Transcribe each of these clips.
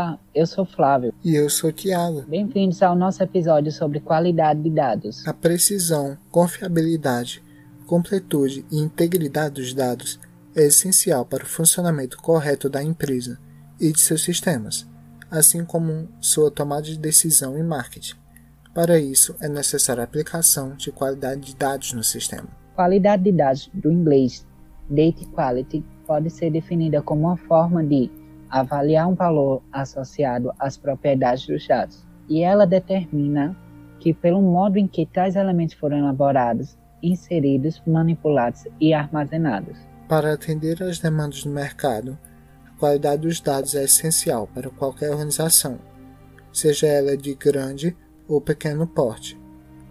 Olá, eu sou Flávio. E eu sou Tiago. Bem-vindos ao nosso episódio sobre qualidade de dados. A precisão, confiabilidade, completude e integridade dos dados é essencial para o funcionamento correto da empresa e de seus sistemas, assim como sua tomada de decisão e marketing. Para isso, é necessária a aplicação de qualidade de dados no sistema. Qualidade de dados, do inglês Data Quality, pode ser definida como uma forma de avaliar um valor associado às propriedades dos dados, e ela determina que, pelo modo em que tais elementos foram elaborados, inseridos, manipulados e armazenados. Para atender às demandas do mercado, a qualidade dos dados é essencial para qualquer organização, seja ela de grande ou pequeno porte,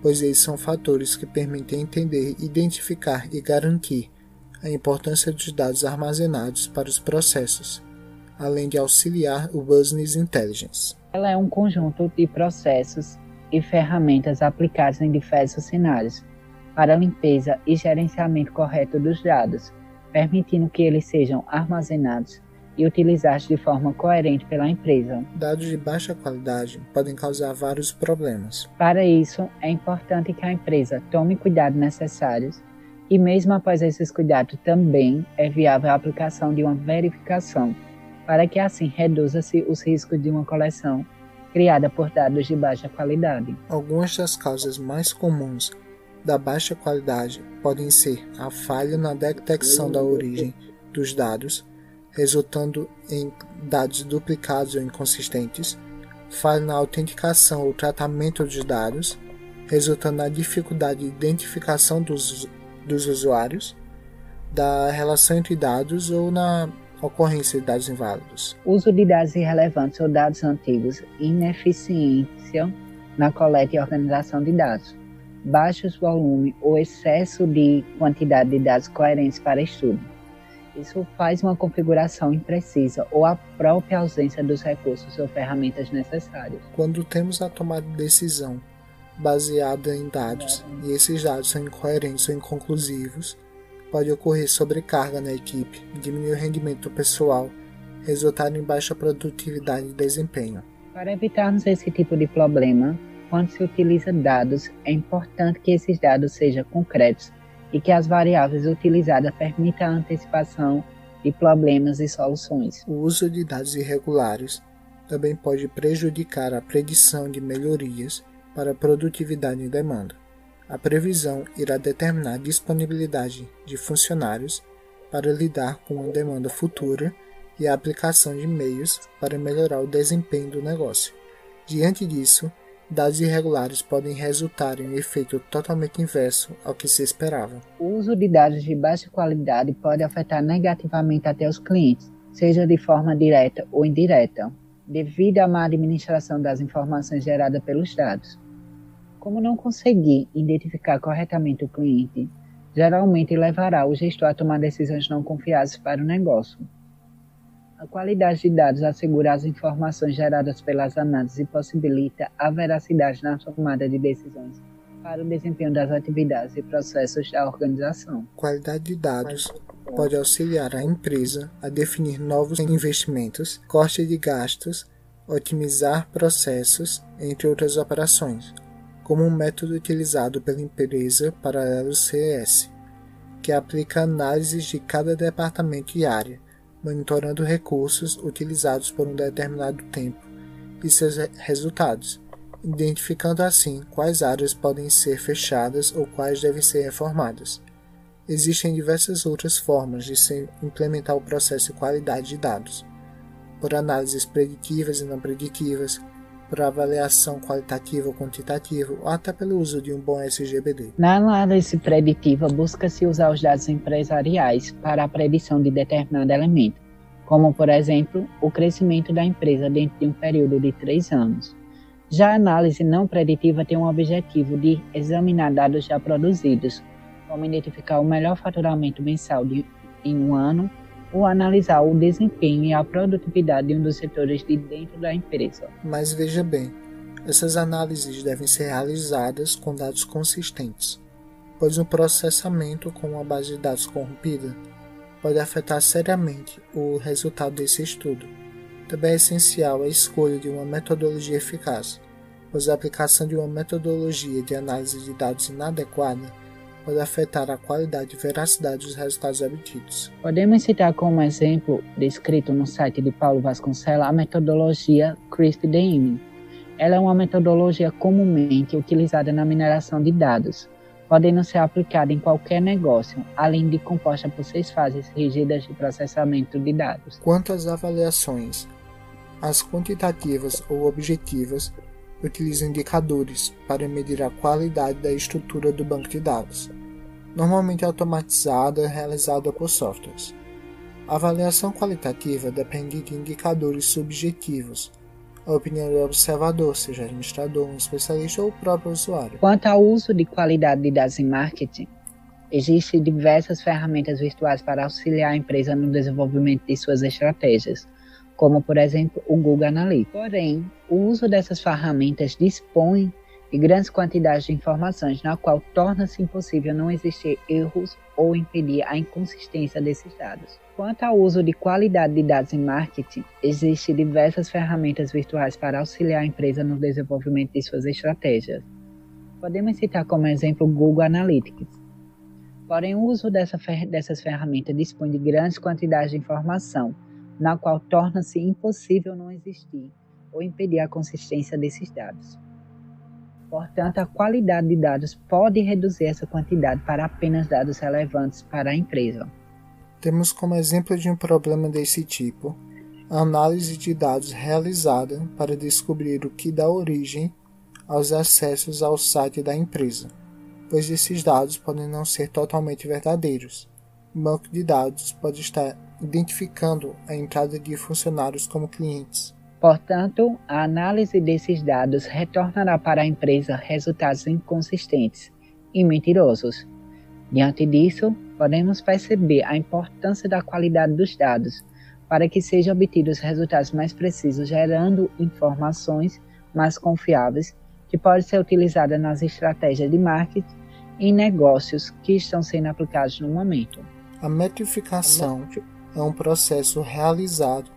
pois eles são fatores que permitem entender, identificar e garantir a importância dos dados armazenados para os processos além de auxiliar o Business Intelligence. Ela é um conjunto de processos e ferramentas aplicados em diversos cenários para a limpeza e gerenciamento correto dos dados, permitindo que eles sejam armazenados e utilizados de forma coerente pela empresa. Dados de baixa qualidade podem causar vários problemas. Para isso, é importante que a empresa tome cuidados necessários e, mesmo após esses cuidados, também é viável a aplicação de uma verificação para que assim reduza-se os riscos de uma coleção criada por dados de baixa qualidade. Algumas das causas mais comuns da baixa qualidade podem ser a falha na detecção da origem dos dados, resultando em dados duplicados ou inconsistentes, falha na autenticação ou tratamento dos dados, resultando na dificuldade de identificação dos, dos usuários, da relação entre dados ou na ocorrência de dados inválidos. Uso de dados irrelevantes ou dados antigos, ineficiência na coleta e organização de dados, baixos volume ou excesso de quantidade de dados coerentes para estudo. Isso faz uma configuração imprecisa ou a própria ausência dos recursos ou ferramentas necessárias. Quando temos a tomada de decisão baseada em dados e esses dados são incoerentes ou inconclusivos, pode ocorrer sobrecarga na equipe, diminuir o rendimento do pessoal, resultando em baixa produtividade e desempenho. Para evitarmos esse tipo de problema, quando se utiliza dados, é importante que esses dados sejam concretos e que as variáveis utilizadas permitam a antecipação de problemas e soluções. O uso de dados irregulares também pode prejudicar a predição de melhorias para a produtividade e demanda. A previsão irá determinar a disponibilidade de funcionários para lidar com a demanda futura e a aplicação de meios para melhorar o desempenho do negócio. Diante disso, dados irregulares podem resultar em um efeito totalmente inverso ao que se esperava. O uso de dados de baixa qualidade pode afetar negativamente até os clientes, seja de forma direta ou indireta, devido à má administração das informações geradas pelos dados. Como não conseguir identificar corretamente o cliente, geralmente levará o gestor a tomar decisões não confiáveis para o negócio. A qualidade de dados assegura as informações geradas pelas análises e possibilita a veracidade na tomada de decisões para o desempenho das atividades e processos da organização. Qualidade de dados pode auxiliar a empresa a definir novos investimentos, corte de gastos, otimizar processos, entre outras operações como um método utilizado pela empresa Paralelo CS, que aplica análises de cada departamento e área, monitorando recursos utilizados por um determinado tempo e seus resultados, identificando assim quais áreas podem ser fechadas ou quais devem ser reformadas. Existem diversas outras formas de se implementar o processo de qualidade de dados, por análises preditivas e não preditivas, por avaliação qualitativa ou quantitativa, ou até pelo uso de um bom SGBD. Na análise preditiva, busca-se usar os dados empresariais para a predição de determinado elemento, como, por exemplo, o crescimento da empresa dentro de um período de três anos. Já a análise não preditiva tem o objetivo de examinar dados já produzidos, como identificar o melhor faturamento mensal de, em um ano ou analisar o desempenho e a produtividade de um dos setores de dentro da empresa. Mas veja bem, essas análises devem ser realizadas com dados consistentes, pois um processamento com uma base de dados corrompida pode afetar seriamente o resultado desse estudo, Também é essencial a escolha de uma metodologia eficaz, pois a aplicação de uma metodologia de análise de dados inadequada pode afetar a qualidade e veracidade dos resultados obtidos. Podemos citar como exemplo, descrito no site de Paulo Vasconcelos, a metodologia CRISP-DM. Ela é uma metodologia comumente utilizada na mineração de dados, podendo ser aplicada em qualquer negócio, além de composta por seis fases rígidas de processamento de dados. Quanto às avaliações, as quantitativas ou objetivas utilizam indicadores para medir a qualidade da estrutura do banco de dados, normalmente automatizada e realizada por softwares. A avaliação qualitativa depende de indicadores subjetivos, a opinião do observador, seja administrador, um especialista ou o próprio usuário. Quanto ao uso de qualidade de dados em marketing, existem diversas ferramentas virtuais para auxiliar a empresa no desenvolvimento de suas estratégias como por exemplo o Google Analytics. Porém, o uso dessas ferramentas dispõe de grandes quantidades de informações, na qual torna-se impossível não existir erros ou impedir a inconsistência desses dados. Quanto ao uso de qualidade de dados em marketing, existem diversas ferramentas virtuais para auxiliar a empresa no desenvolvimento de suas estratégias. Podemos citar como exemplo o Google Analytics. Porém, o uso dessa fer dessas ferramentas dispõe de grandes quantidades de informação, na qual torna-se impossível não existir ou impedir a consistência desses dados. Portanto, a qualidade de dados pode reduzir essa quantidade para apenas dados relevantes para a empresa. Temos como exemplo de um problema desse tipo a análise de dados realizada para descobrir o que dá origem aos acessos ao site da empresa, pois esses dados podem não ser totalmente verdadeiros. O banco de dados pode estar identificando a entrada de funcionários como clientes. Portanto, a análise desses dados retornará para a empresa resultados inconsistentes e mentirosos. Diante disso, podemos perceber a importância da qualidade dos dados para que sejam obtidos resultados mais precisos, gerando informações mais confiáveis que podem ser utilizadas nas estratégias de marketing e negócios que estão sendo aplicados no momento. A metrificação é um processo realizado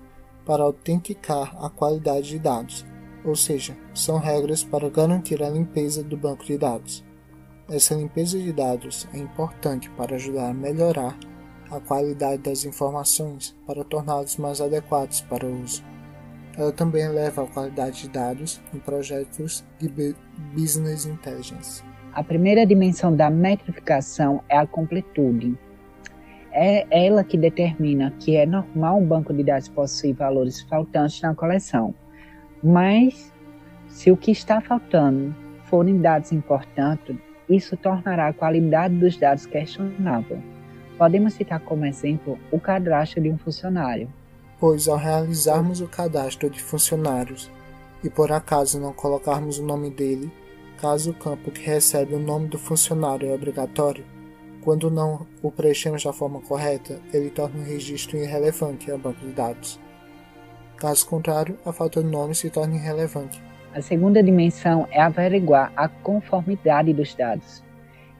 para autenticar a qualidade de dados, ou seja, são regras para garantir a limpeza do banco de dados. Essa limpeza de dados é importante para ajudar a melhorar a qualidade das informações para torná-los mais adequados para o uso. Ela também eleva a qualidade de dados em projetos de Business Intelligence. A primeira dimensão da metrificação é a completude, é ela que determina que é normal um banco de dados possuir valores faltantes na coleção. Mas, se o que está faltando forem dados importantes, isso tornará a qualidade dos dados questionável. Podemos citar como exemplo o cadastro de um funcionário. Pois, ao realizarmos o cadastro de funcionários e por acaso não colocarmos o nome dele, caso o campo que recebe o nome do funcionário é obrigatório, quando não o preenchemos da forma correta, ele torna o registro irrelevante ao banco de dados. Caso contrário, a falta de nome se torna irrelevante. A segunda dimensão é averiguar a conformidade dos dados.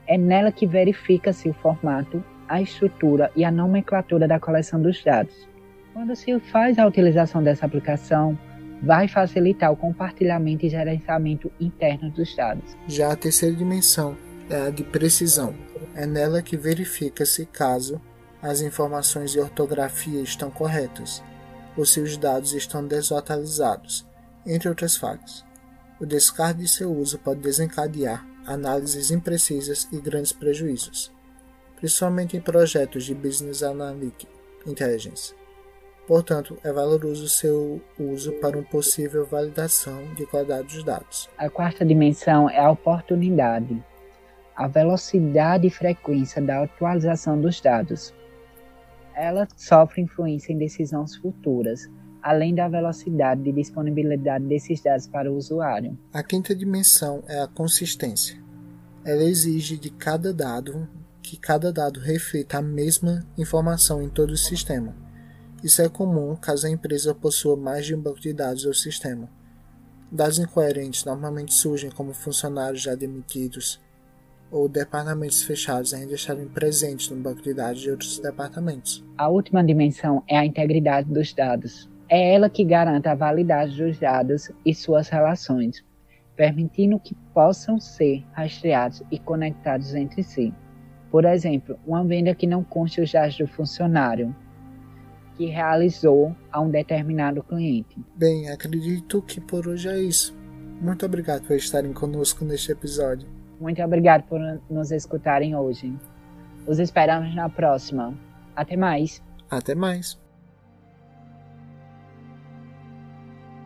É nela que verifica-se o formato, a estrutura e a nomenclatura da coleção dos dados. Quando se faz a utilização dessa aplicação, vai facilitar o compartilhamento e gerenciamento interno dos dados. Já a terceira dimensão é a de precisão. É nela que verifica-se caso as informações de ortografia estão corretas ou se os dados estão desatualizados, entre outras falhas. O descarte de seu uso pode desencadear análises imprecisas e grandes prejuízos, principalmente em projetos de Business Analytics Intelligence. Portanto, é valoroso seu uso para uma possível validação de qualidade dos dados. A quarta dimensão é a oportunidade a velocidade e frequência da atualização dos dados. Ela sofre influência em decisões futuras, além da velocidade de disponibilidade desses dados para o usuário. A quinta dimensão é a consistência. Ela exige de cada dado que cada dado reflita a mesma informação em todo o sistema. Isso é comum caso a empresa possua mais de um banco de dados ou sistema. Dados incoerentes normalmente surgem como funcionários já demitidos, ou departamentos fechados ainda estarem presentes no banco de dados de outros departamentos. A última dimensão é a integridade dos dados. É ela que garante a validade dos dados e suas relações, permitindo que possam ser rastreados e conectados entre si. Por exemplo, uma venda que não conste os dados do funcionário que realizou a um determinado cliente. Bem, acredito que por hoje é isso. Muito obrigado por estarem conosco neste episódio. Muito obrigado por nos escutarem hoje. Os esperamos na próxima. Até mais. Até mais.